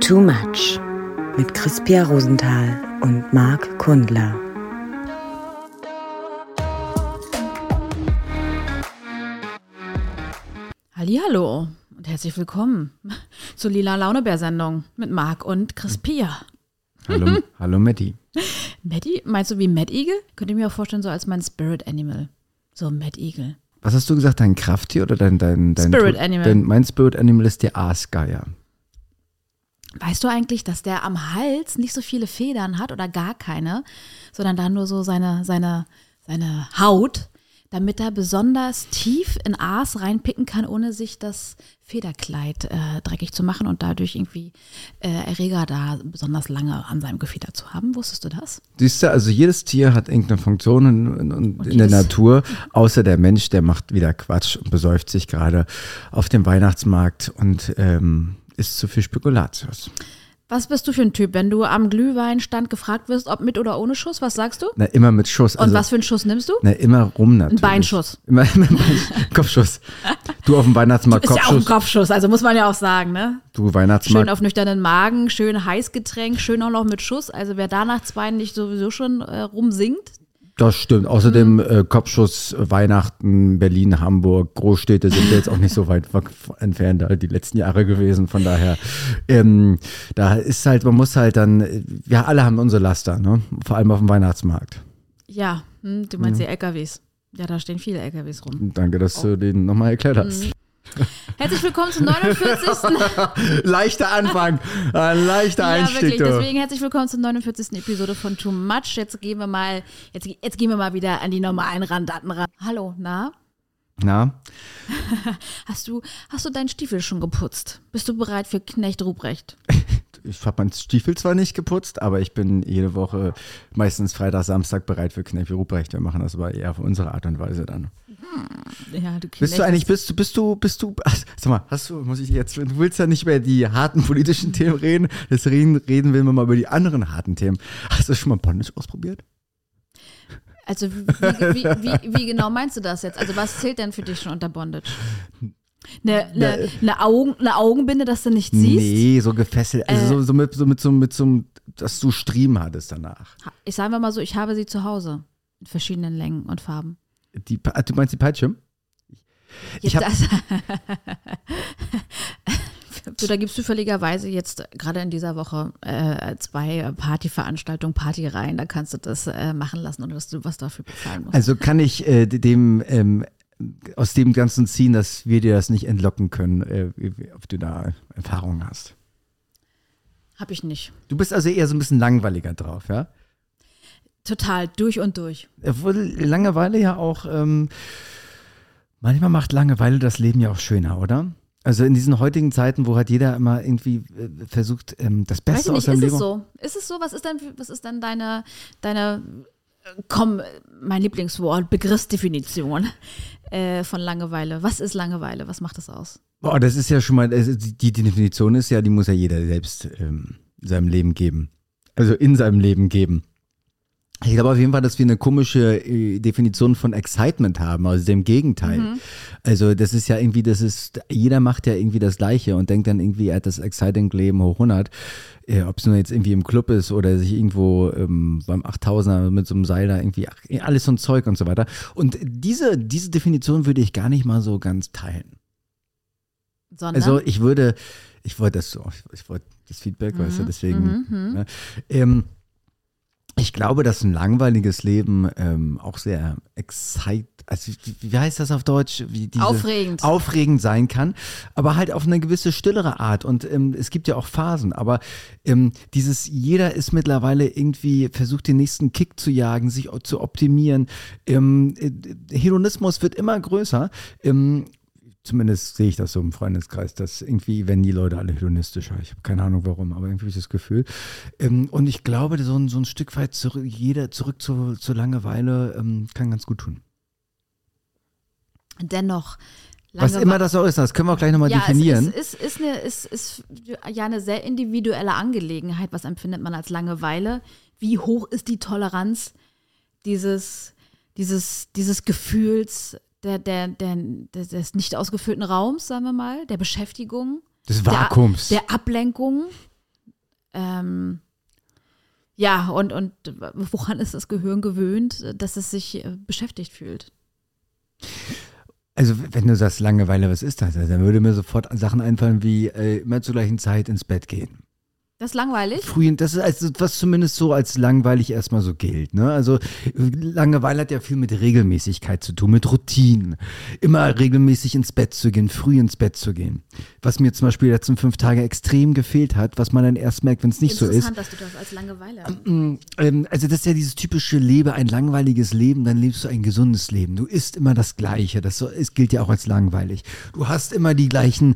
Too Much mit Crispia Rosenthal und Marc Kundler. Hallo und herzlich willkommen zur Lila Launebär-Sendung mit Marc und Crispia. Hallo, hallo Matti. Matti? Meinst du wie Mad Eagle? Könnt ihr mir auch vorstellen, so als mein Spirit Animal. So Mad Eagle. Was hast du gesagt, dein Krafttier oder dein, dein, dein Spirit Animal. Dein, mein Spirit Animal ist der Aasgeier. Weißt du eigentlich, dass der am Hals nicht so viele Federn hat oder gar keine, sondern da nur so seine, seine, seine Haut, damit er besonders tief in Aas reinpicken kann, ohne sich das Federkleid äh, dreckig zu machen und dadurch irgendwie äh, Erreger da besonders lange an seinem Gefieder zu haben. Wusstest du das? Siehst du, also jedes Tier hat irgendeine Funktion in, in, Und in der Natur, außer der Mensch, der macht wieder Quatsch und besäuft sich gerade auf dem Weihnachtsmarkt und ähm, isst zu viel Spekulatius. Was bist du für ein Typ, wenn du am Glühweinstand gefragt wirst, ob mit oder ohne Schuss? Was sagst du? Na, immer mit Schuss. Und Also, was für einen Schuss nimmst du? Na, immer rum natürlich. Beinschuss. Immer, immer Kopfschuss. Du auf dem Weihnachtsmarkt Ist ja auch ein Kopfschuss. Kopfschuss, also muss man ja auch sagen, ne? Du Schön Weihnachtsmarkt. auf nüchternen Magen, schön Heißgetränk, schön auch noch mit Schuss. Also wer da nach zwei nicht sowieso schon äh, rumsingt, Das stimmt. Außerdem äh, Kopfschuss, Weihnachten, Berlin, Hamburg, Großstädte sind ja jetzt auch nicht so weit entfernt da die letzten Jahre gewesen. Von daher, ähm, da ist halt, man muss halt dann, äh, wir alle haben unsere Laster, ne? Vor allem auf dem Weihnachtsmarkt. ja, hm, du meinst die LKWs. Ja, da stehen viele LKWs rum. Danke, dass du den nochmal erklärt hast. Herzlich willkommen zum 49. leichter Anfang, ein leichter ja, Einstieg. wirklich. du. Deswegen herzlich willkommen zur 49. Episode von Too Much. Jetzt gehen wir mal, jetzt, jetzt gehen wir mal wieder an die normalen Randdaten ran. Hallo, na? Na, Hast du, hast du deinen Stiefel schon geputzt? Bist du bereit für Knecht Ruprecht? Ich habe meinen Stiefel zwar nicht geputzt, aber ich bin jede Woche, meistens Freitag, Samstag bereit für Kneipe Ruprecht. Wir machen das aber eher auf unsere Art und Weise dann. Ja, du Bist du eigentlich, bist du, bist du, bist du, ach, sag mal, hast du, muss ich jetzt, du willst ja nicht über die harten politischen Themen reden, deswegen reden will man mal über die anderen harten Themen. Hast du schon mal Bondage ausprobiert? Also wie, wie, wie, wie genau meinst du das jetzt? Also was zählt denn für dich schon unter Bondage? Eine, eine, eine, Augen, eine Augenbinde, dass du nicht siehst? Nee, so gefesselt, also Äh. so, so, mit, so mit so, mit so, einem- dass du Striemen hattest danach. Ich sage mal so, ich habe sie zu Hause. In verschiedenen Längen und Farben. Die, du meinst die Peitsche? Ich Jetzt hab- das, so, da gibt es zufälligerweise jetzt gerade in dieser Woche äh, zwei Partyveranstaltungen, Partyreihen. Da kannst du das äh, machen lassen, ohne dass du was dafür bezahlen musst. Also kann ich äh, dem, ähm, aus dem Ganzen ziehen, dass wir dir das nicht entlocken können, äh, ob du da Erfahrungen hast. Habe ich nicht. Du bist also eher so ein bisschen langweiliger drauf, ja? Total, durch und durch. Obwohl Langeweile ja auch, ähm, manchmal macht Langeweile das Leben ja auch schöner, oder? Also in diesen heutigen Zeiten, wo halt jeder immer irgendwie äh, versucht, ähm, das Weiß ich Beste aus nicht, seinem ist es Leben. so? Ist es so? Was ist denn, was ist denn deine, deine, komm, mein Lieblingswort, Begriffsdefinition äh, von Langeweile? Was ist Langeweile? Was macht das aus? Boah, das ist ja schon mal, die Definition ist ja, die muss ja jeder selbst ähm, in seinem Leben geben. Also in seinem Leben geben. Ich glaube auf jeden Fall, dass wir eine komische äh, Definition von Excitement haben, also dem Gegenteil. Also das ist ja irgendwie, das ist, jeder macht ja irgendwie das Gleiche und denkt dann irgendwie, er hat das Exciting-Leben hoch 100. Äh, Ob es nur jetzt irgendwie im Club ist oder sich irgendwo ähm, beim 8000er mit so einem Seil da irgendwie, ach, alles so ein Zeug und so weiter. Und diese, diese Definition würde ich gar nicht mal so ganz teilen. Sondern, Also ich würde, ich wollte das so, ich, wollte das Feedback, weißt du, deswegen. Ne, ähm, ich glaube, dass ein langweiliges Leben ähm, auch sehr excite, also wie, heißt das auf Deutsch? Aufregend. Aufregend sein kann, aber halt auf eine gewisse stillere Art. Und ähm, es gibt ja auch Phasen, aber ähm, dieses, jeder ist mittlerweile irgendwie, versucht den nächsten Kick zu jagen, sich zu optimieren. Ähm, äh, Hedonismus wird immer größer. Zumindest sehe ich das so im Freundeskreis, dass irgendwie werden die Leute alle hedonistischer. Ich habe keine Ahnung warum, aber irgendwie habe ich das Gefühl. Ähm, und ich glaube, so ein, so ein Stück weit zurück, jeder zurück zu, zur Langeweile ähm, kann ganz gut tun. Dennoch. Was Langewe- immer das auch ist, das können wir auch gleich nochmal ja, definieren. Es ist, ist, ist, eine, ist, ist ja eine sehr individuelle Angelegenheit. Was empfindet man als Langeweile? Wie hoch ist die Toleranz dieses, dieses, dieses Gefühls der, der, der, des, des nicht ausgefüllten Raums, sagen wir mal, der Beschäftigung, Des Vakuums. der, der Ablenkung. Ähm, ja, und, und woran ist das Gehirn gewöhnt, dass es sich äh, beschäftigt fühlt? Also wenn du sagst Langeweile, was ist das? Also, dann würde mir sofort Sachen einfallen wie äh, immer zur gleichen Zeit ins Bett gehen. Das ist langweilig. Früh, das ist also, was zumindest so als langweilig erstmal so gilt. Ne? Also Langeweile hat ja viel mit Regelmäßigkeit zu tun, mit Routinen. Immer regelmäßig ins Bett zu gehen, früh ins Bett zu gehen. Was mir zum Beispiel die letzten fünf Tage extrem gefehlt hat, was man dann erst merkt, wenn es nicht so ist. Interessant, dass du das als Langeweile. Ähm, also das ist ja dieses typische Lebe, ein langweiliges Leben, dann lebst du ein gesundes Leben. Du isst immer das Gleiche. Das so, es gilt ja auch als langweilig. Du hast immer die gleichen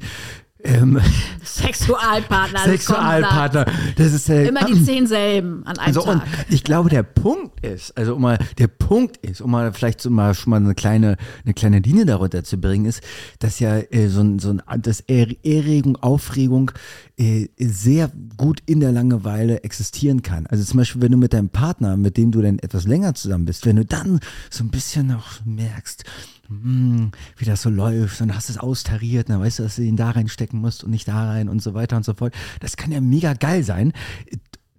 ähm, Sexualpartner. Sexualpartner. Das ist äh, Immer die zehn selben an einem also und Tag. ich glaube, der Punkt ist, also um mal, der Punkt ist, um mal vielleicht so mal schon mal eine kleine, eine kleine Linie darunter zu bringen, ist, dass ja äh, so ein, so ein, das Er- Erregung, Aufregung äh, sehr gut in der Langeweile existieren kann. Also zum Beispiel, wenn du mit deinem Partner, mit dem du dann etwas länger zusammen bist, wenn du dann so ein bisschen noch merkst, hm, wie das so läuft und hast es austariert, dann weißt du, dass du ihn da reinstecken musst und nicht da rein und so weiter und so fort. Das kann ja mega geil sein.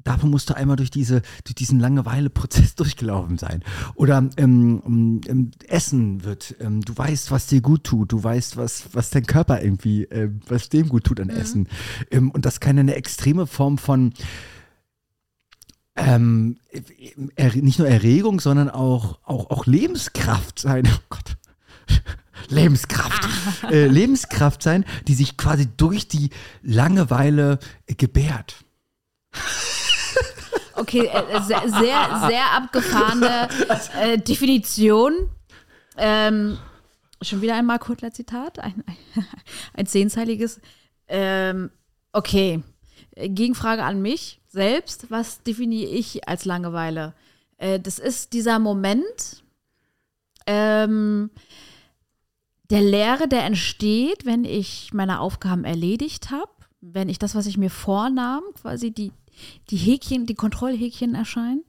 Dafür musst du einmal durch, diese, durch diesen Langeweile-Prozess durchgelaufen sein. Oder ähm, ähm, Essen wird, ähm, du weißt, was dir gut tut, du weißt, was, was dein Körper irgendwie, äh, was dem gut tut an Essen. Ähm, und das kann eine extreme Form von ähm, nicht nur Erregung, sondern auch, auch, auch Lebenskraft sein. Oh Gott. Lebenskraft. äh, Lebenskraft sein, die sich quasi durch die Langeweile äh, gebärt. Okay, äh, sehr, sehr, sehr abgefahrene äh, Definition. Ähm, schon wieder ein Mark Huttler Zitat, ein, ein, ein zehnzeiliges. Ähm, okay, Äh, Gegenfrage an mich selbst. Was definiere ich als Langeweile? Äh, das ist dieser Moment ähm, der Leere, der entsteht, wenn ich meine Aufgaben erledigt habe, wenn ich das, was ich mir vornahm, quasi die, die Häkchen, die Kontrollhäkchen erscheinen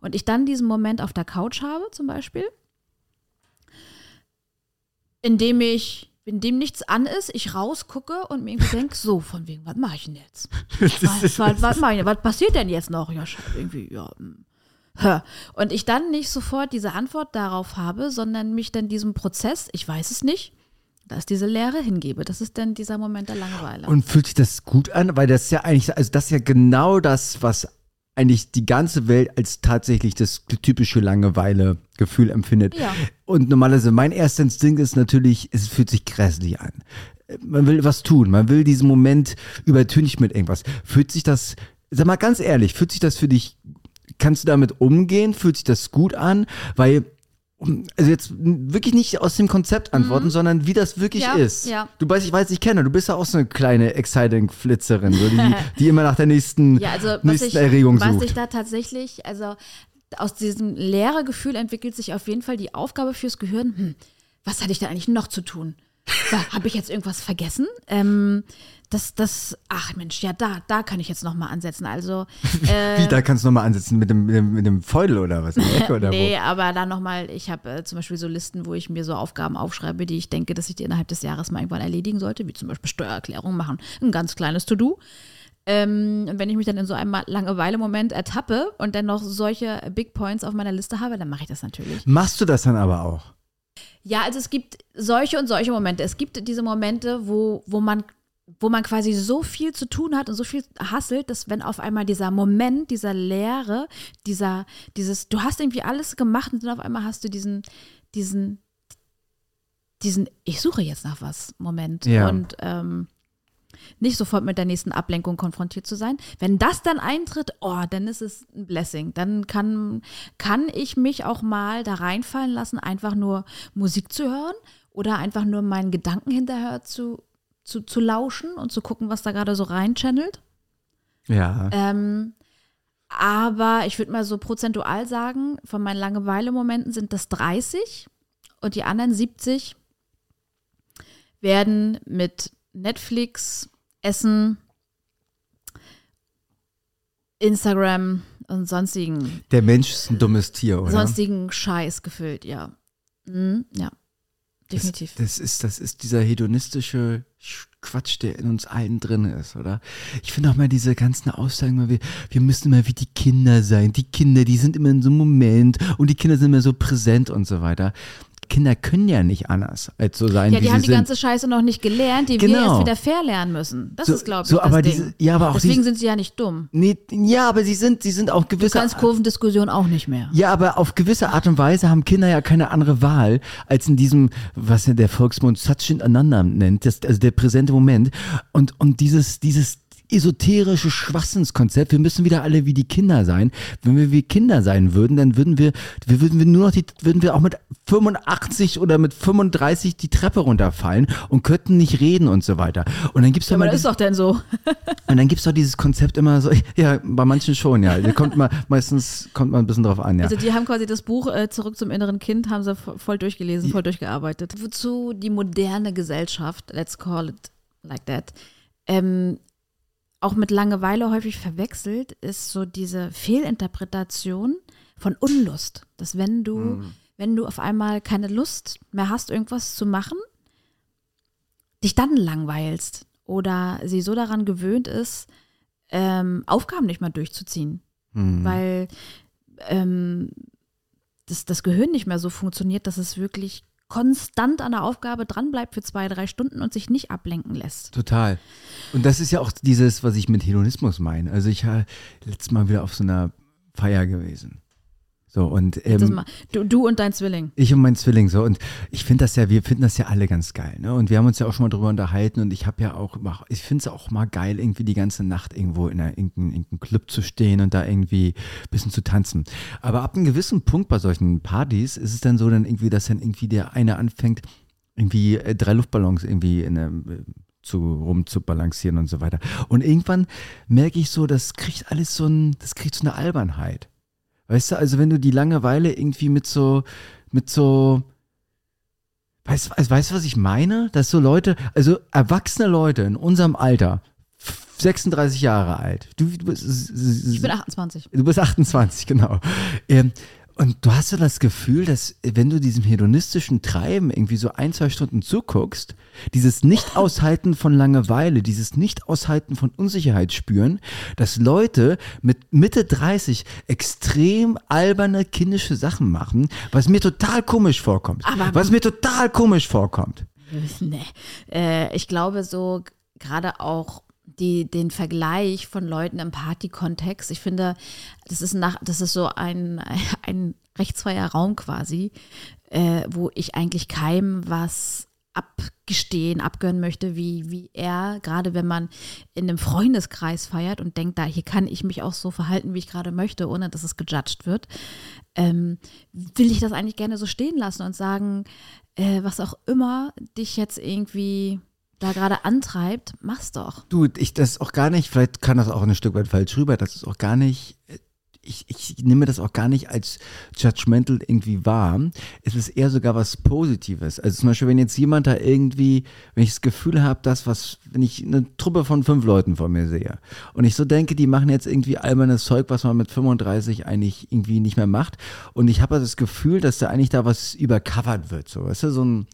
und ich dann diesen Moment auf der Couch habe, zum Beispiel, in dem ich, in dem nichts an ist, ich rausgucke und mir irgendwie denke, so, von wegen, was mache ich denn jetzt? Was, was, was, denn? was passiert denn jetzt noch? Ja, irgendwie, ja. hm. Und ich dann nicht sofort diese Antwort darauf habe, sondern mich dann diesem Prozess, ich weiß es nicht, da ist diese Leere hingebe. Das ist dann dieser Moment der Langeweile. Und fühlt sich das gut an? Weil das ist ja eigentlich, also das ist ja genau das, was eigentlich die ganze Welt als tatsächlich das typische Langeweile-Gefühl empfindet. Ja. Und normalerweise mein erster Instinkt ist natürlich, es fühlt sich grässlich an. Man will was tun, man will diesen Moment übertüncht mit irgendwas. Fühlt sich das, sag mal ganz ehrlich, fühlt sich das für dich, kannst du damit umgehen? Fühlt sich das gut an? Weil also jetzt wirklich nicht aus dem Konzept antworten, sondern wie das wirklich Ja, ist. ja. Du weißt, ich weiß, ich kenne, du bist ja auch so eine kleine Exciting-Flitzerin, so die, die immer nach der nächsten, Ja, also was nächsten ich, Erregung was sucht. ich da tatsächlich, also aus diesem leere Gefühl entwickelt sich auf jeden Fall die Aufgabe fürs Gehirn, hm, was hatte ich da eigentlich noch zu tun? Habe ich jetzt irgendwas vergessen? Ähm, das, das, ach Mensch, ja, da, da kann ich jetzt noch mal ansetzen. Also, äh, Wie, da kannst du nochmal ansetzen mit dem, mit dem, mit dem Feudel oder was? Oder nee, aber dann nochmal, ich habe äh, zum Beispiel so Listen, wo ich mir so Aufgaben aufschreibe, die ich denke, dass ich die innerhalb des Jahres mal irgendwann erledigen sollte, wie zum Beispiel Steuererklärung machen. Ein ganz kleines To-Do. Ähm, und wenn ich mich dann in so einem Langeweile-Moment ertappe und dann noch solche Big Points auf meiner Liste habe, dann mache ich das natürlich. wo? Machst du das dann aber auch? Ja, also es gibt solche und solche Momente. Es gibt diese Momente, wo, wo man wo man quasi so viel zu tun hat und so viel hasselt, dass wenn auf einmal dieser Moment, dieser Leere, dieser, dieses, du hast irgendwie alles gemacht und dann auf einmal hast du diesen, diesen, diesen, ich suche jetzt nach was, Moment. Ja. Und ähm, nicht sofort mit der nächsten Ablenkung konfrontiert zu sein. Wenn das dann eintritt, oh, dann ist es ein Blessing. Dann kann, kann ich mich auch mal da reinfallen lassen, einfach nur Musik zu hören oder einfach nur meinen Gedanken hinterher zu, zu, zu lauschen und zu gucken, was da gerade so reinchannelt. Ja. Ähm, aber ich würde mal so prozentual sagen, von meinen Langeweile-Momenten sind das 30 und die anderen 70 werden mit Netflix, Essen, Instagram und sonstigen, Der Mensch ist ein dummes Tier, oder? sonstigen Scheiß gefüllt, ja. Mhm, ja. definitiv. Das, das, ist, das ist dieser hedonistische Quatsch, der in uns allen drin ist, oder? Ich finde auch mal diese ganzen Aussagen, wir, wir müssen immer wie die Kinder sein. Die Kinder, die sind immer in so einem Moment und die Kinder sind immer so präsent und so weiter. Kinder können ja nicht anders als so sein, ja, wie die sie haben die sind. ganze Scheiße noch nicht gelernt, die wir Genau. erst wieder verlernen müssen. Das So- ist, glaube ich, so, das aber Ding. diese- ja, aber auch Deswegen diese- sind sie ja nicht dumm. nee, ja, aber sie sind, sie sind auch Du gewisse. kannst Kurvendiskussion auch nicht mehr. Ja, aber auf gewisse Art und Weise haben Kinder ja keine andere Wahl, als in diesem, was der Volksmund Satchin Ananda nennt, das, also der präsente Moment. Und, und dieses, dieses esoterische Schwachsinnskonzept, wir müssen wieder alle wie die Kinder sein. Wenn wir wie Kinder sein würden, dann würden wir, wir würden wir nur noch die, würden wir auch mit 85 oder mit 35 die Treppe runterfallen und könnten nicht reden und so weiter. Und dann gibt's ja Aber mal das ist doch denn so. und dann gibt's doch dieses Konzept immer so, ja, bei manchen schon, ja. Da kommt man, meistens kommt man ein bisschen drauf an, ja. Also die haben quasi das Buch äh, Zurück zum inneren Kind, haben sie vo- voll durchgelesen, voll durchgearbeitet. Wozu die moderne Gesellschaft, let's call it like that, ähm, auch mit Langeweile häufig verwechselt, ist so diese Fehlinterpretation von Unlust. Dass wenn du, wenn du auf einmal keine Lust mehr hast, irgendwas zu machen, dich dann langweilst oder sie so daran gewöhnt ist, ähm, Aufgaben nicht mehr durchzuziehen Hm. weil ähm, das, das Gehirn nicht mehr so funktioniert, dass es wirklich konstant an der Aufgabe dranbleibt für zwei, drei Stunden und sich nicht ablenken lässt. Total. Und das ist ja auch dieses, was ich mit Hedonismus meine. Also ich war letztes Mal wieder auf so einer Feier gewesen. So, und ähm, du, du und dein Zwilling. ich und mein Zwilling so. Und ich finde das ja, wir finden das ja alle ganz geil. Ne? Und wir haben uns ja auch schon mal drüber unterhalten. Und ich habe ja auch, immer- ich finde es auch mal geil, irgendwie die ganze Nacht irgendwo in einer, irgendeinem, irgendeinem Club zu stehen und da irgendwie ein bisschen zu tanzen. Aber ab einem gewissen Punkt bei solchen Partys ist es dann so, dann irgendwie, dass dann irgendwie der eine anfängt, irgendwie äh, drei Luftballons irgendwie in einem, äh, zu rum zu balancieren und so weiter. Und irgendwann merke ich so, das kriegt alles so ein, das kriegt so eine Albernheit. Weißt du, also wenn du die Langeweile irgendwie mit so, mit so, weißt, weißt, weißt du, was ich meine? Dass so Leute, also erwachsene Leute in unserem Alter, 36 Jahre alt, du, du bist, Ich bin 28. Du bist 28, genau. Ähm, und du hast so das Gefühl, dass wenn du diesem hedonistischen Treiben irgendwie so ein, zwei Stunden zuguckst, dieses Nicht-Aushalten von Langeweile, dieses Nicht-Aushalten von Unsicherheit spüren, dass Leute mit Mitte 30 extrem alberne, kindische Sachen machen, was mir total komisch vorkommt. Aber- was mir total komisch vorkommt. nee. Äh, ich glaube so gerade auch die, den Vergleich von Leuten im Partykontext. Ich finde, das ist nach, das ist so ein, ein rechtsfreier Raum quasi, äh, wo ich eigentlich keinem was abgestehen, abgönnen möchte, wie, wie er, gerade wenn man in einem Freundeskreis feiert und denkt, da hier kann ich mich auch so verhalten, wie ich gerade möchte, ohne dass es gejudged wird, ähm, will ich das eigentlich gerne so stehen lassen und sagen, äh, was auch immer dich jetzt irgendwie da gerade antreibt, mach's doch. Du, ich das auch gar nicht, vielleicht kann das auch ein Stück weit falsch rüber, das ist auch gar nicht, äh, ich, ich nehme das auch gar nicht als judgmental irgendwie wahr. Es ist eher sogar was Positives. Also zum Beispiel, wenn jetzt jemand da irgendwie, wenn ich das Gefühl habe, dass was, wenn ich eine Truppe von fünf Leuten vor mir sehe und ich so denke, die machen jetzt irgendwie albernes Zeug, was man mit 35 eigentlich irgendwie nicht mehr macht und ich habe das Gefühl, dass da eigentlich da was übercovert wird, so, weißt du, so ein,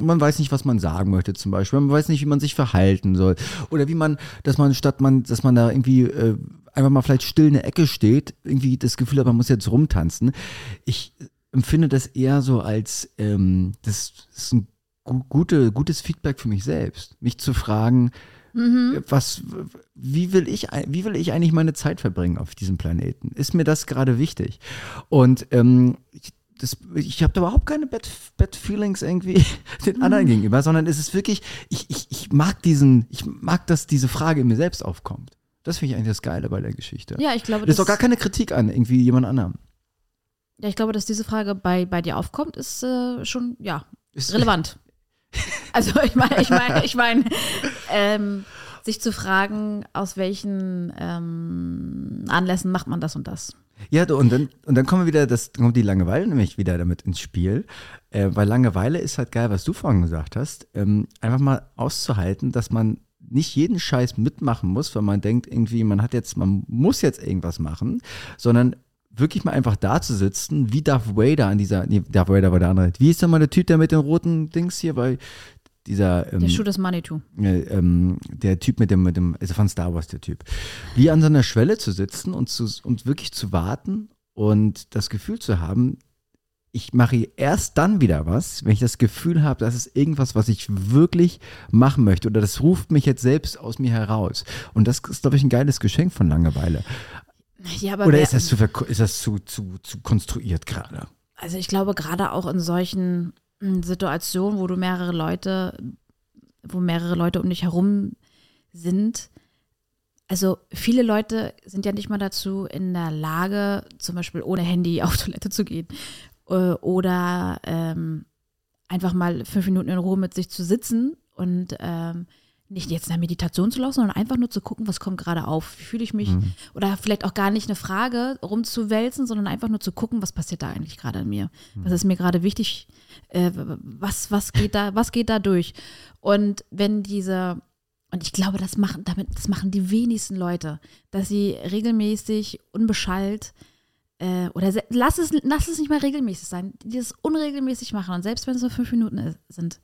man weiß nicht, was man sagen möchte zum Beispiel. Man weiß nicht, wie man sich verhalten soll. Oder wie man, dass man statt man, dass man da irgendwie äh, einfach mal vielleicht still in der Ecke steht, irgendwie das Gefühl hat, man muss jetzt rumtanzen. Ich empfinde das eher so als, ähm, das ist ein gu gute, gutes Feedback für mich selbst. Mich zu fragen, was, wie will ich, wie will ich eigentlich meine Zeit verbringen auf diesem Planeten? Ist mir das gerade wichtig? Und ähm, ich, das, ich habe da überhaupt keine Bad, Bad Feelings irgendwie den anderen gegenüber, sondern es ist wirklich, ich, ich, ich mag diesen, ich mag, dass diese Frage in mir selbst aufkommt. Das finde ich eigentlich das Geile bei der Geschichte. Ja, ich glaube, das ist dass, doch gar keine Kritik an irgendwie jemand anderem. ja, ich glaube, dass diese Frage bei, bei dir aufkommt, ist äh, schon, ja, Ist- relevant. Also ich meine, ich meine, ich meine, ähm, sich zu fragen, aus welchen ähm, Anlässen macht man das und das. Ja, und dann, und dann kommen wir wieder, das kommt die Langeweile nämlich wieder damit ins Spiel. Äh, weil Langeweile ist halt geil, was du vorhin gesagt hast. Ähm, einfach mal auszuhalten, dass man nicht jeden Scheiß mitmachen muss, weil man denkt, irgendwie, man hat jetzt, man muss jetzt irgendwas machen, sondern wirklich mal einfach da zu sitzen, wie Darth Vader an dieser, nee, Darth Vader war der andere. Wie ist denn mal der Typ, der mit den roten Dings hier bei dieser, ähm, Der Schuh des Manitou. äh, ähm, der Typ mit dem, mit dem, also von Star Wars, der Typ. Wie an so einer Schwelle zu sitzen und, zu, und wirklich zu warten und das Gefühl zu haben, ich mache erst dann wieder was, wenn ich das Gefühl habe, das ist irgendwas, was ich wirklich machen möchte oder das ruft mich jetzt selbst aus mir heraus. Und das ist, glaube ich, ein geiles Geschenk von Langeweile. Ja, aber Oder ist das zu, ist das zu, zu, zu konstruiert gerade? also ich glaube gerade auch in solchen Situationen, wo du mehrere Leute, wo mehrere Leute um dich herum sind, also viele Leute sind ja nicht mal dazu in der Lage, zum Beispiel ohne Handy auf Toilette zu gehen äh, oder ähm, einfach mal fünf Minuten in Ruhe mit sich zu sitzen und ähm, nicht jetzt eine Meditation zu laufen, sondern einfach nur zu gucken, was kommt gerade auf, wie fühle ich mich? Oder vielleicht auch gar nicht eine Frage rumzuwälzen, sondern einfach nur zu gucken, was passiert da eigentlich gerade in mir, was ist mir gerade wichtig, äh, was was geht da, was geht da durch? Und wenn diese und ich glaube, das machen damit, das machen die wenigsten Leute, dass sie regelmäßig unbeschallt äh, oder lass es, lass es nicht mal regelmäßig sein, die das unregelmäßig machen. Und selbst wenn es nur fünf Minuten ist, sind,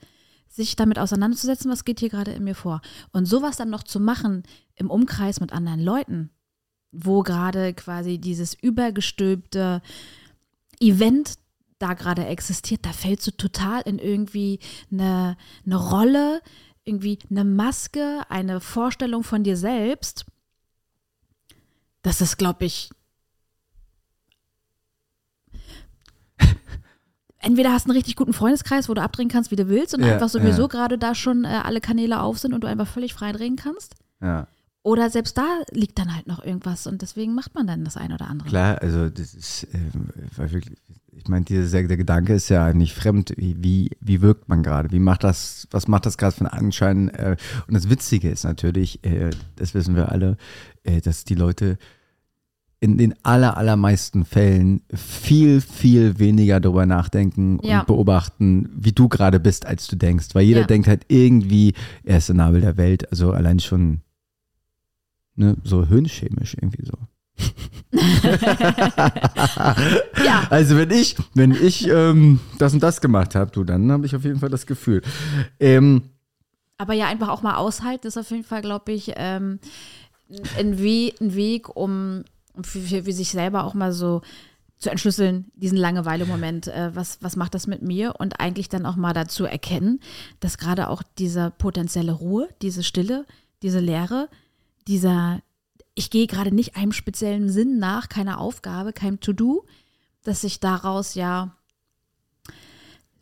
sich damit auseinanderzusetzen, was geht hier gerade in mir vor. Und sowas dann noch zu machen im Umkreis mit anderen Leuten, wo gerade quasi dieses übergestülpte Event da gerade existiert, da fällst du total in irgendwie eine, eine Rolle, irgendwie eine Maske, eine Vorstellung von dir selbst. Das ist, glaube ich, entweder hast du einen richtig guten Freundeskreis, wo du abdrehen kannst, wie du willst, und Ja, einfach sowieso ja. gerade da schon äh, alle Kanäle auf sind und du einfach völlig frei drehen kannst. Ja. Oder selbst da liegt dann halt noch irgendwas und deswegen macht man dann das eine oder andere. Klar, also das ist, weil wirklich, ich meine, dieser der Gedanke ist ja nicht fremd. Wie, wie, wie wirkt man gerade? Wie macht das, was macht das gerade für einen Anschein? Äh, und das Witzige ist natürlich, äh, das wissen wir alle, äh, dass die Leute in den aller, allermeisten Fällen viel, viel weniger darüber nachdenken Ja. und beobachten, wie du gerade bist, als du denkst. Weil jeder Ja. denkt halt irgendwie, er ist der Nabel der Welt. Also allein schon ne, so hirnchemisch irgendwie so. Ja. Also wenn ich, wenn ich ähm, das und das gemacht habe, du, dann habe ich auf jeden Fall das Gefühl. Ähm, Aber ja, einfach auch mal aushalten ist auf jeden Fall, glaube ich, ähm, ein, We ein Weg, um um für, für, für sich selber auch mal so zu entschlüsseln, diesen Langeweile-Moment, äh, was, was macht das mit mir? Und eigentlich dann auch mal dazu erkennen, dass gerade auch diese potenzielle Ruhe, diese Stille, diese Leere, dieser, ich gehe gerade nicht einem speziellen Sinn nach, keine Aufgabe, kein To-Do, dass sich daraus ja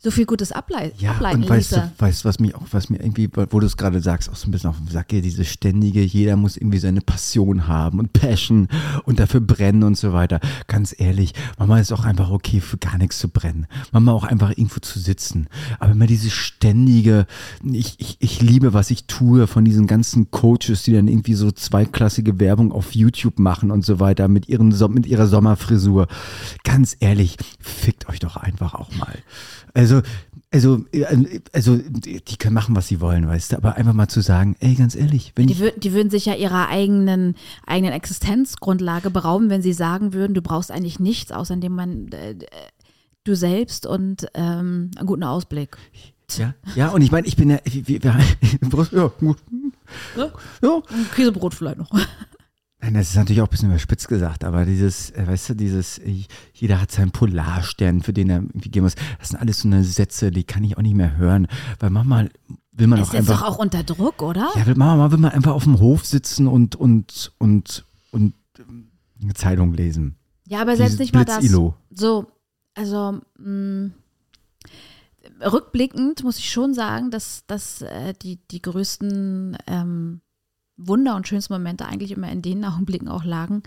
so viel Gutes ablei ja, ableiten und weißt ließe. du, weißt, was mich auch, was mir irgendwie, wo du es gerade sagst, auch so ein bisschen auf den Sack geht, diese ständige, jeder muss irgendwie seine Passion haben und Passion und dafür brennen und so weiter. Ganz ehrlich, Mama ist auch einfach okay, für gar nichts zu brennen. Mama auch einfach irgendwo zu sitzen. Aber immer diese ständige, ich, ich, ich liebe, was ich tue von diesen ganzen Coaches, die dann irgendwie so zweiklassige Werbung auf YouTube machen und so weiter mit ihren, mit ihrer Sommerfrisur. Ganz ehrlich, fickt euch doch einfach auch mal. Also, also, äh, also, die können machen, was sie wollen, weißt du, aber einfach mal zu sagen, ey, ganz ehrlich, wenn Die, würden, die würden sich ja ihrer eigenen, eigenen Existenzgrundlage berauben, wenn sie sagen würden, du brauchst eigentlich nichts, außer indem man äh, äh, du selbst und ähm, einen guten Ausblick. ja, ja, und ich meine, ich bin ja, wir, wir, ja, gut, ja, Ein Käsebrot vielleicht noch. Das ist natürlich auch ein bisschen überspitzt gesagt, aber dieses, äh, weißt du, dieses, äh, jeder hat seinen Polarstern, für den er irgendwie gehen muss. Das sind alles so eine Sätze, die kann ich auch nicht mehr hören, weil manchmal will man Ist auch jetzt einfach, doch auch unter Druck, oder? ja, manchmal will man einfach auf dem Hof sitzen und, und, und, und ähm, eine Zeitung lesen. Ja, aber selbst Dieses nicht mal das. So, also mh, rückblickend muss ich schon sagen, dass, dass äh, die, die größten ähm, Wunder und schönsten Momente eigentlich immer in den Augenblicken auch lagen,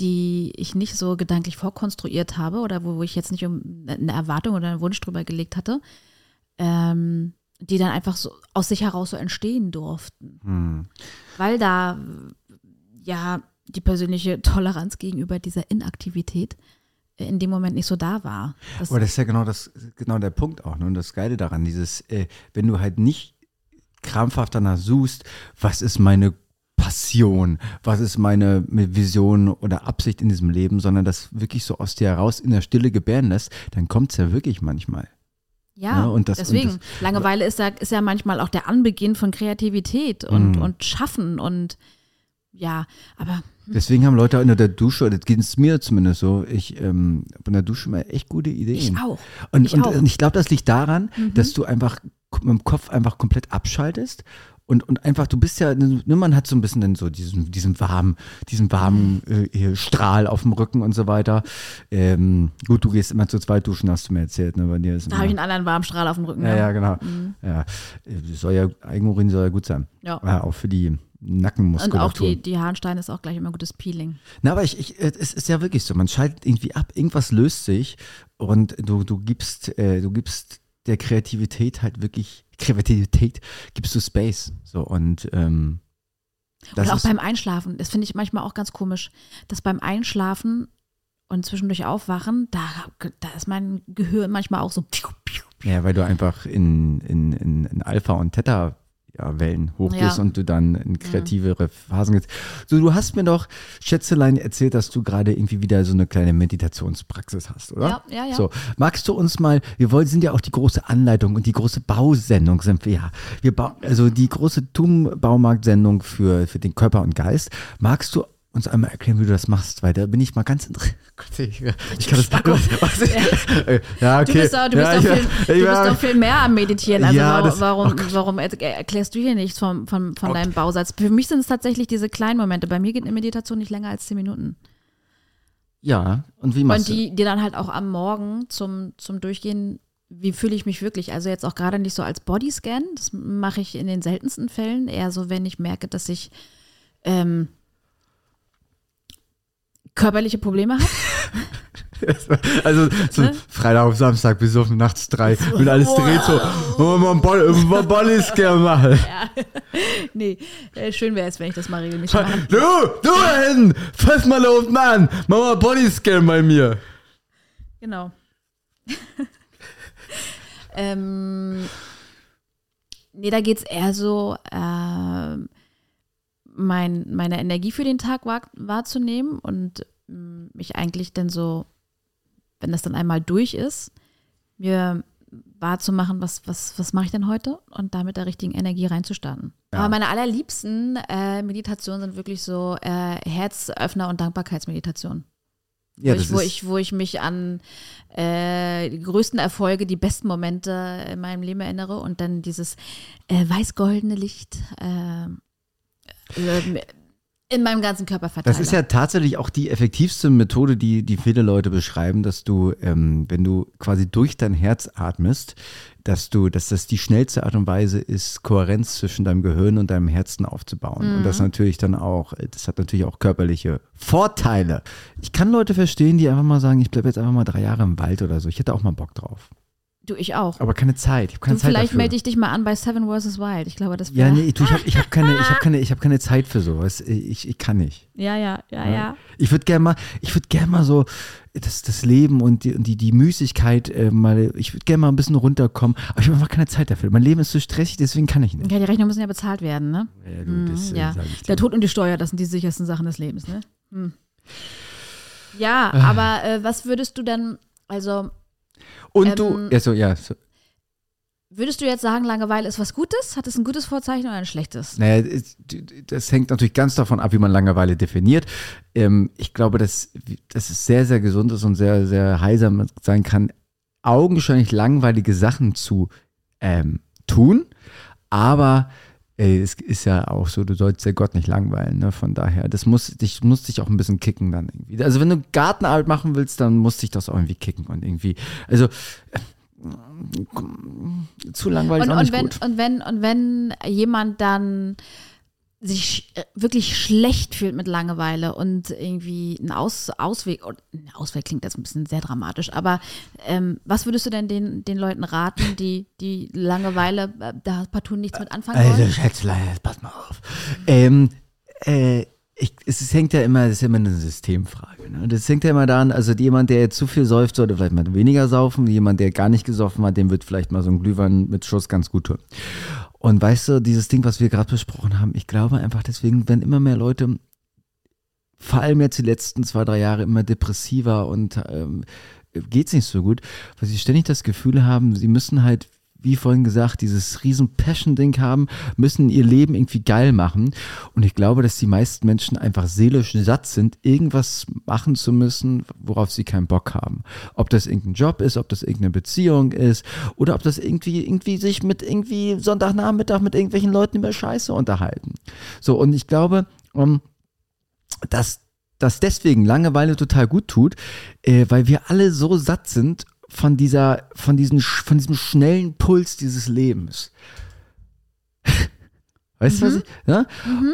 die ich nicht so gedanklich vorkonstruiert habe oder wo, wo ich jetzt nicht um eine Erwartung oder einen Wunsch drüber gelegt hatte, ähm, die dann einfach so aus sich heraus so entstehen durften. Hm. Weil da ja die persönliche Toleranz gegenüber dieser Inaktivität in dem Moment nicht so da war. Das, Aber das ist ja genau das, genau der Punkt auch, ne? Und das Geile daran, dieses, äh, wenn du halt nicht krampfhaft danach suchst, was ist meine Passion, was ist meine Vision oder Absicht in diesem Leben, sondern das wirklich so aus dir heraus in der Stille gebären lässt, dann kommt es ja wirklich manchmal. Ja, Ja, und das- und deswegen. das- Langeweile ist ja, ist ja manchmal auch der Anbeginn von Kreativität und, Mhm. und Schaffen und ja, aber Deswegen haben Leute in der Dusche, oder das geht es mir zumindest so, ich ähm, in der Dusche mal echt gute Ideen. ich auch. Und Ich und, auch. Mhm. und ich glaube, das liegt daran, dass du einfach mit dem Kopf einfach komplett abschaltest. Und, und einfach, du bist ja, ne, man hat so ein bisschen dann so diesen, diesen warmen, diesen warmen äh, hier Strahl auf dem Rücken und so weiter. Ähm, gut, du gehst immer zu zweit duschen, hast du mir erzählt, ne? Bei dir ist Da habe ich einen anderen warmen Strahl auf dem Rücken. ja, ja, ja. genau. Ja, äh, soll ja, Eigenurin soll ja gut sein. Ja. Ja, auch für die Und Nackenmuskulatur. auch die, die Harnsteine ist auch gleich immer gutes Peeling. Na, aber ich, ich, äh, es ist ja wirklich so, man schaltet irgendwie ab, irgendwas löst sich und du, du gibst, äh, du gibst der Kreativität halt wirklich, Kreativität gibst du Space. So und ähm, das und auch beim Einschlafen, das finde ich manchmal auch ganz komisch, dass beim Einschlafen und zwischendurch aufwachen, da, da ist mein Gehirn manchmal auch so. ja, weil du einfach in, in, in, in Alpha und Theta ja, Wellen hochgehst Ja. und du dann in kreativere Phasen gehst. So, du hast mir doch, Schätzelein, erzählt, dass du gerade irgendwie wieder so eine kleine Meditationspraxis hast, oder? Ja, ja, ja. So, magst du uns mal, wir wollen, sind ja auch die große Anleitung und die große Bausendung sind wir ja. Wir bauen, also die große TUM-Baumarktsendung für, für den Körper und Geist. Magst du uns einmal erklären, wie du das machst? Weil da bin ich mal ganz interessiert. Ich, kann das. Was, ja, okay. Du bist doch, du bist ja, doch, ja, viel, du bist ja, doch viel mehr am Meditieren. Also Ja, warum, das- warum, oh warum er- erklärst du hier nichts vom, vom, von deinem Bausatz? Für mich sind es tatsächlich diese kleinen Momente. Bei mir geht eine Meditation nicht länger als zehn Minuten. ja, und wie machst Und die, die dann halt auch am Morgen zum, zum Durchgehen, wie fühle ich mich wirklich? Also jetzt auch gerade nicht so als Bodyscan, das mache ich in den seltensten Fällen, eher so, wenn ich merke, dass ich ähm, körperliche Probleme du? Also so Ne? Freitag auf Samstag bis auf nachts drei, wenn alles dreht so, oh, man Ball, man Ball ist gerne machen. nee, äh, schön wäre es, wenn ich das mal regelmäßig mache. Du, du da hinten, fass mal unten an, mach mal Bodyscan bei mir. Genau. ähm, nee, da geht es eher so, ähm, mein, meine Energie für den Tag wahr, wahrzunehmen und ähm, mich eigentlich dann so, wenn das dann einmal durch ist, mir wahrzumachen, was, was, was mache ich denn heute und da mit der richtigen Energie reinzustarten. Ja. Aber meine allerliebsten äh, Meditationen sind wirklich so äh, Herzöffner und Dankbarkeitsmeditationen Ja, wo, ich, wo, ich, wo ich mich an äh, die größten Erfolge, die besten Momente in meinem Leben erinnere und dann dieses äh, weiß-goldene Licht äh, in meinem ganzen Körper verteile. das ist ja tatsächlich auch die effektivste Methode, die, die viele Leute beschreiben, dass du, ähm, wenn du quasi durch dein Herz atmest, dass du, dass das die schnellste Art und Weise ist, Kohärenz zwischen deinem Gehirn und deinem Herzen aufzubauen. Und Mhm. das natürlich dann auch, das hat natürlich auch körperliche Vorteile. Ich kann Leute verstehen, die einfach mal sagen, ich bleibe jetzt einfach mal drei Jahre im Wald oder so. Ich hätte auch mal Bock drauf. Du, ich auch. Aber keine Zeit. Ich habe keine Du, Zeit vielleicht dafür. melde ich dich mal an bei Seven vs. Wild. Ich glaube, das Ja, wäre. nee, du, ich habe ich hab keine, ich hab keine, ich hab keine Zeit für sowas. Ich, ich kann nicht. ja, ja, ja, ja. Ich würde gerne mal, ich würde gerne mal so das, das Leben und die, und die, die Müßigkeit äh, mal, ich würde gerne mal ein bisschen runterkommen, aber ich habe einfach keine Zeit dafür. Mein Leben ist so stressig, deswegen kann ich nicht. Ja, die Rechnungen müssen ja bezahlt werden, ne? Ja, du, Mhm, das, ja. Der Tod und die Steuer, das sind die sichersten Sachen des Lebens, ne? Hm. Ja, Ah. aber äh, was würdest du denn, also Und du, ähm, ja, so, ja, so, würdest du jetzt sagen, Langeweile ist was Gutes? Hat es ein gutes Vorzeichen oder ein schlechtes? naja, das hängt natürlich ganz davon ab, wie man Langeweile definiert. Ähm, ich glaube, dass, dass es sehr, sehr gesund ist und sehr, sehr heilsam sein kann, augenscheinlich langweilige Sachen zu ähm, tun, aber ey, es ist ja auch so, du sollst ja Gott nicht langweilen, ne? Von daher, das muss dich, muss dich auch ein bisschen kicken dann irgendwie. Also wenn du Gartenarbeit machen willst, dann muss dich das auch irgendwie kicken und irgendwie, also äh, zu langweilig Und, und, wenn, gut. und, wenn, und wenn jemand dann sich äh, wirklich schlecht fühlt mit Langeweile und irgendwie einen Aus, Ausweg, ein Ausweg klingt jetzt ein bisschen sehr dramatisch, aber ähm, was würdest du denn den, den Leuten raten, die, die Langeweile äh, da partout nichts mit anfangen wollen? Also Schätzlein, jetzt pass mal auf. Ähm, äh, ich, es, es hängt ja immer, es ist ja immer eine Systemfrage. Ne? Das hängt ja immer daran, also jemand, der jetzt zu viel säuft, sollte vielleicht mal weniger saufen. Jemand, der gar nicht gesoffen hat, dem wird vielleicht mal so ein Glühwein mit Schuss ganz gut tun. Und weißt du, dieses Ding, was wir gerade besprochen haben, ich glaube einfach deswegen, wenn immer mehr Leute, vor allem jetzt die letzten zwei, drei Jahre, immer depressiver und ähm, geht's nicht so gut, weil sie ständig das Gefühl haben, sie müssen halt wie vorhin gesagt, dieses riesen Passion-Ding haben, müssen ihr Leben irgendwie geil machen. Und ich glaube, dass die meisten Menschen einfach seelisch satt sind, irgendwas machen zu müssen, worauf sie keinen Bock haben. Ob das irgendein Job ist, ob das irgendeine Beziehung ist oder ob das irgendwie, irgendwie sich mit irgendwie Sonntagnachmittag mit irgendwelchen Leuten über Scheiße unterhalten. So, und ich glaube, um, dass dass deswegen Langeweile total gut tut, äh, weil wir alle so satt sind von dieser, von diesem, von diesem schnellen Puls dieses Lebens. weißt du, was ich, ja?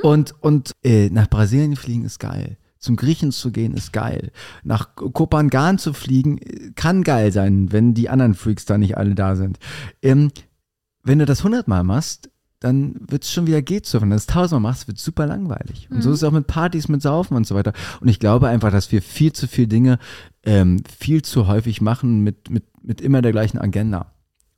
Und, und äh, nach Brasilien fliegen ist geil. Zum Griechen zu gehen ist geil. Nach Kopangan zu fliegen äh, kann geil sein, wenn die anderen Freaks da nicht alle da sind. Ähm, wenn du das hundertmal machst, dann wird es schon wieder geht so. Wenn du das tausendmal machst, wird es super langweilig. Und so ist es auch mit Partys, mit Saufen und so weiter. Und ich glaube einfach, dass wir viel zu viele Dinge ähm, viel zu häufig machen mit, mit, mit immer der gleichen Agenda.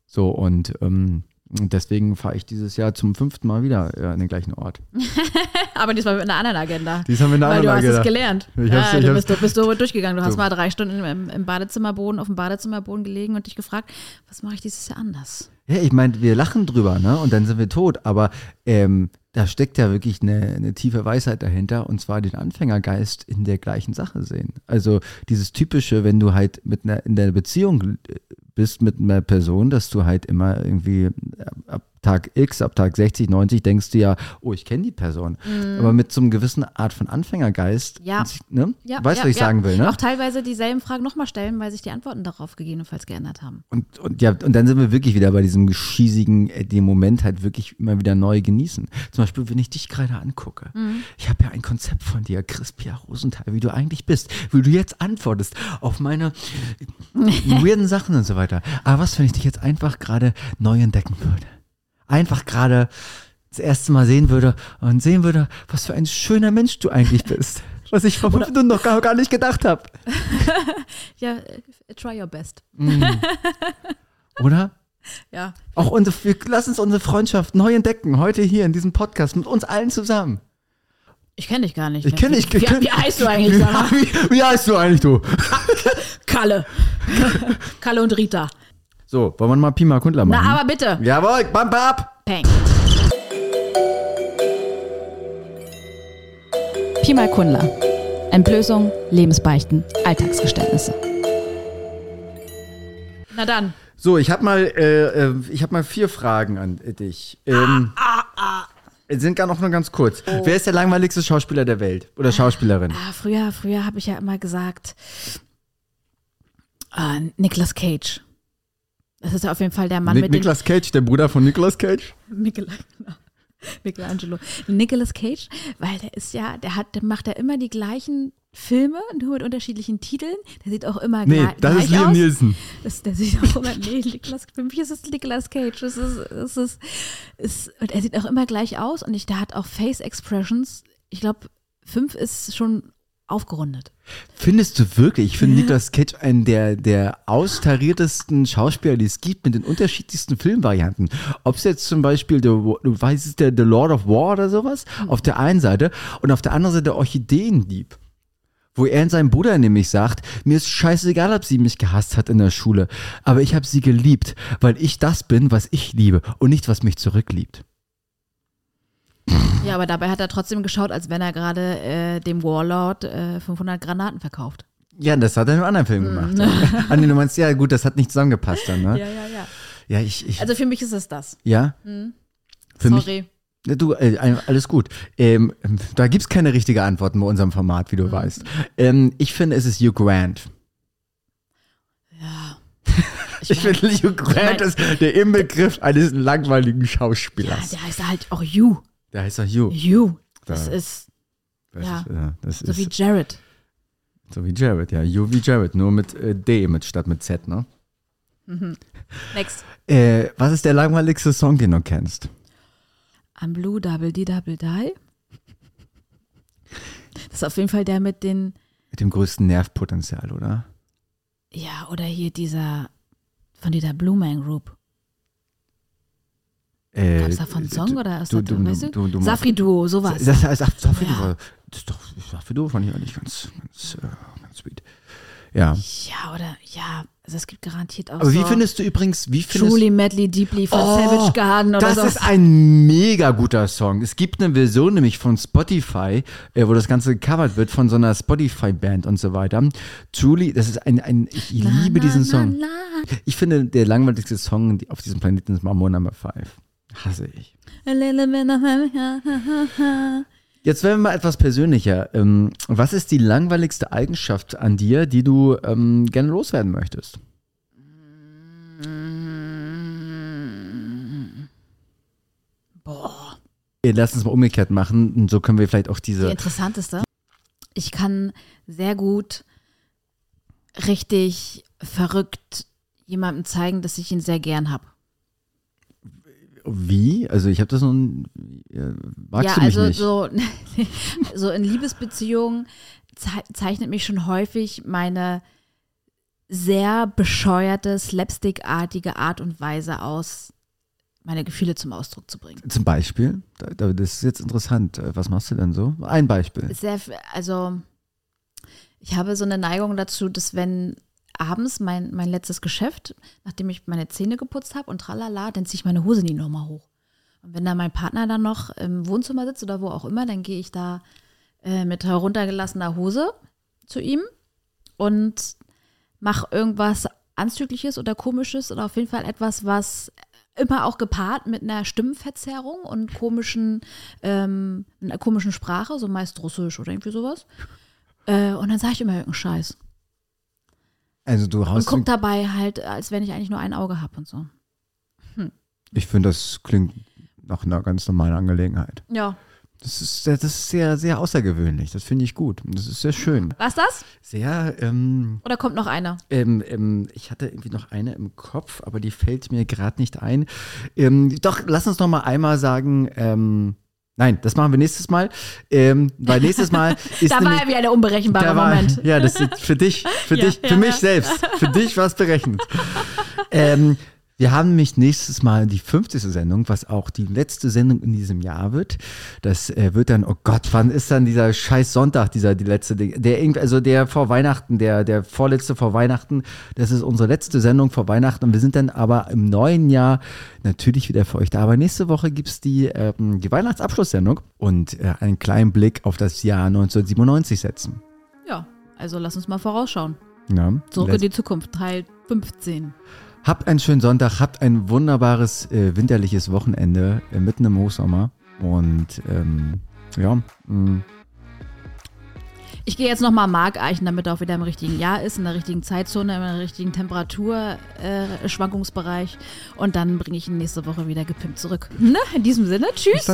So, und ähm, deswegen fahre ich dieses Jahr zum fünften Mal wieder äh, an den gleichen Ort. Aber diesmal mit einer anderen Agenda. Diesmal mit einer Weil du anderen hast es Agenda. gelernt. Ich hab's- ja, ich du, hab's- bist, du bist so durchgegangen. Du hast Du. mal drei Stunden im, im Badezimmerboden, auf dem Badezimmerboden gelegen und dich gefragt, was mache ich dieses Jahr anders? Ja, ich meine, wir lachen drüber, ne? Und dann sind wir tot. Aber ähm, da steckt ja wirklich eine, eine tiefe Weisheit dahinter, und zwar den Anfängergeist in der gleichen Sache sehen. Also dieses typische, wenn du halt mit einer in der Beziehung äh, bist mit einer Person, dass du halt immer irgendwie äh, ab Tag X, ab Tag 60, 90 denkst du ja, oh, ich kenne die Person. Aber mit so einem gewissen Art von Anfängergeist, Ja. ne? Ja, weißt du, ja, was ich sagen will, ne? Auch teilweise dieselben Fragen nochmal stellen, weil sich die Antworten darauf gegebenenfalls geändert haben. Und, und ja, und dann sind wir wirklich wieder bei diesem schießigen, äh, den Moment halt wirklich immer wieder neu genießen. Zum Beispiel, wenn ich dich gerade angucke. Ich habe ja ein Konzept von dir, Crispia Rosenthal, wie du eigentlich bist, wie du jetzt antwortest auf meine weirden Sachen und so weiter. Aber was, wenn ich dich jetzt einfach gerade neu entdecken würde? Einfach gerade das erste Mal sehen würde und sehen würde, was für ein schöner Mensch du eigentlich bist. Was ich vor fünf Minuten noch gar, gar nicht gedacht habe. Ja, try your best. Oder? Ja. Auch unsere, wir, lass uns unsere Freundschaft neu entdecken, heute hier in diesem Podcast mit uns allen zusammen. Ich kenne dich gar nicht. Ich kenne dich. Wie, wie, wie heißt du eigentlich? Wie, wie, wie heißt du eigentlich, du? Kalle. Kalle und Rita. So, wollen wir mal Pima Kundler machen? Na, aber bitte. Jawohl, bam, bam. Peng. Pi mal Kundler. Entblößung, Lebensbeichten, Alltagsgeständnisse. Na dann. So, ich habe mal, äh, äh, ich habe mal vier Fragen an dich. Ähm, Ah, Es sind gar noch nur ganz kurz. Oh. Wer ist der langweiligste Schauspieler der Welt oder Schauspielerin? Ah, früher früher habe ich ja immer gesagt, äh, Nicolas Cage. Das ist auf jeden Fall der Mann Nick, mit Nicolas Cage, der Bruder von Nicolas Cage? Michel, Michelangelo. Nicolas Cage, weil der ist ja, der hat, der macht ja immer die gleichen Filme, nur mit unterschiedlichen Titeln. Der sieht auch immer Nee, gleich, das ist Liam aus. Nielsen. Das, der sieht auch immer, nee, Nicolas, für mich ist es Nicolas Cage. Das ist, das ist, ist, und er sieht auch immer gleich aus und ich, der hat auch Face Expressions. Ich glaube, fünf ist schon aufgerundet. Findest du wirklich? Ich finde Nicolas Cage einen der, der austariertesten Schauspieler, die es gibt, mit den unterschiedlichsten Filmvarianten. Ob es jetzt zum Beispiel, der, du weißt es, der The Lord of War oder sowas, auf der einen Seite und auf der anderen Seite der Orchideendieb. Wo er in seinem Bruder nämlich sagt, mir ist scheißegal, ob sie mich gehasst hat in der Schule, aber ich habe sie geliebt, weil ich das bin, was ich liebe und nicht, was mich zurückliebt. Ja, aber dabei hat er trotzdem geschaut, als wenn er gerade äh, dem Warlord äh, 500 Granaten verkauft. Ja, das hat er in einem anderen Film gemacht. ah, nee, du meinst, ja gut, das hat nicht zusammengepasst dann, ne? Ja, ja, ja. Ja, ich, ich Also für mich ist es das. ja. Für mich, Sorry. Ja, Du, äh, alles gut. Ähm, da gibt's keine richtige Antworten bei unserem Format, wie du weißt. Ähm, ich finde, es ist Hugh Grant. Ja. Ich finde, Hugh Grant mein- ist der Inbegriff eines langweiligen ja, Schauspielers. der heißt halt auch You. Der heißt doch Hugh. You. Das Da- ist Das ja. ist, ja, das so ist wie Jared. so wie Jared, ja. Hugh wie Jared, nur mit äh, D mit, statt mit Z, ne? Next. Äh, was ist der langweiligste Song, den du kennst? Am Blue Double D Double Die. Das ist auf jeden Fall der mit den, Mit dem größten Nervpotenzial, oder? ja, oder hier dieser, von dieser Blue Man Group. Äh, Gab's davon einen Song oder ist du, das, du, weißt du? du, du, Safri-Duo, sowas. Das, das, das, Safri Ja. Duo, das ist doch Safri Duo fand ich eigentlich ganz, ganz, äh, ganz sweet. Ja. ja, oder, ja, also es gibt garantiert auch Aber so wie findest du übrigens, wie findest Truly Madly Deeply von Oh, Savage Garden oder das so. ist ein mega guter Song. Es gibt eine Version nämlich von Spotify, äh, wo das Ganze gecovert wird von so einer Spotify-Band und so weiter. Truly, das ist ein, ein ich liebe diesen Song. Ich finde, der langweiligste Song auf diesem Planeten ist Mambo Number 5. Hasse ich. Jetzt werden wir mal etwas persönlicher. Ähm, was ist die langweiligste Eigenschaft an dir, die du ähm, gerne loswerden möchtest? Boah. Äh, Lass uns mal umgekehrt machen. So können wir vielleicht auch Die diese. interessanteste. Ich kann sehr gut richtig verrückt jemandem zeigen, dass ich ihn sehr gern habe. Wie? Also ich habe das noch. Äh, magst ja, du mich also nicht? so so in Liebesbeziehungen zei zeichnet mich schon häufig meine sehr bescheuerte, slapstickartige Art und Weise aus, meine Gefühle zum Ausdruck zu bringen. Zum Beispiel? Da, da, das ist jetzt interessant. Äh, Was machst du denn so? Ein Beispiel. Sehr, also ich habe so eine Neigung dazu, dass wenn abends mein, mein letztes Geschäft, nachdem ich meine Zähne geputzt habe und tralala, dann ziehe ich meine Hose nie nochmal hoch. Und wenn da mein Partner dann noch im Wohnzimmer sitzt oder wo auch immer, dann gehe ich da äh, mit heruntergelassener Hose zu ihm und mache irgendwas Anzügliches oder Komisches oder auf jeden Fall etwas, was immer auch gepaart mit einer Stimmenverzerrung und komischen, ähm, einer komischen Sprache, so meist Russisch oder irgendwie sowas. Äh, und dann sage ich immer irgendeinen Scheiß. Also du Und haust. guck dabei halt, als wenn ich eigentlich nur ein Auge habe und so. Ich finde, das klingt nach einer ganz normalen Angelegenheit. Ja. Das ist, das ist sehr, sehr außergewöhnlich. Das finde ich gut. Das ist sehr schön. Was das? Sehr, ähm, Oder kommt noch einer? ähm, ähm, ich hatte irgendwie noch eine im Kopf, aber die fällt mir gerade nicht ein. Ähm, doch, lass uns noch mal einmal sagen, ähm, nein, das machen wir nächstes Mal. Ähm, weil nächstes Mal ist Da war ja wieder der unberechenbare war, Moment. Ja, das ist für dich, für Ja, dich, ja, für mich ja. selbst. Für dich war es berechnet. ähm, wir haben nämlich nächstes Mal die 50. Sendung, was auch die letzte Sendung in diesem Jahr wird. Das äh, wird dann, oh Gott, wann ist dann dieser scheiß Sonntag, dieser, die letzte, der, irgendwie- also der vor Weihnachten, der, der vorletzte vor Weihnachten. Das ist unsere letzte Sendung vor Weihnachten und wir sind dann aber im neuen Jahr natürlich wieder für euch da. Aber nächste Woche gibt's die, ähm, die Weihnachtsabschlusssendung und äh, einen kleinen Blick auf das Jahr 1997 setzen. Ja, also lass uns mal vorausschauen. Ja, Zurück in die Zukunft, Teil 15. Habt einen schönen Sonntag, habt ein wunderbares äh, winterliches Wochenende äh, mitten im Hochsommer. Und ähm, ja, mh, Ich gehe jetzt nochmal Mark eichen, damit er auch wieder im richtigen Jahr ist, in der richtigen Zeitzone, in der richtigen Temperaturschwankungsbereich. Äh. Und dann bringe ich ihn nächste Woche wieder gepimpt zurück. Ne? In diesem Sinne, tschüss.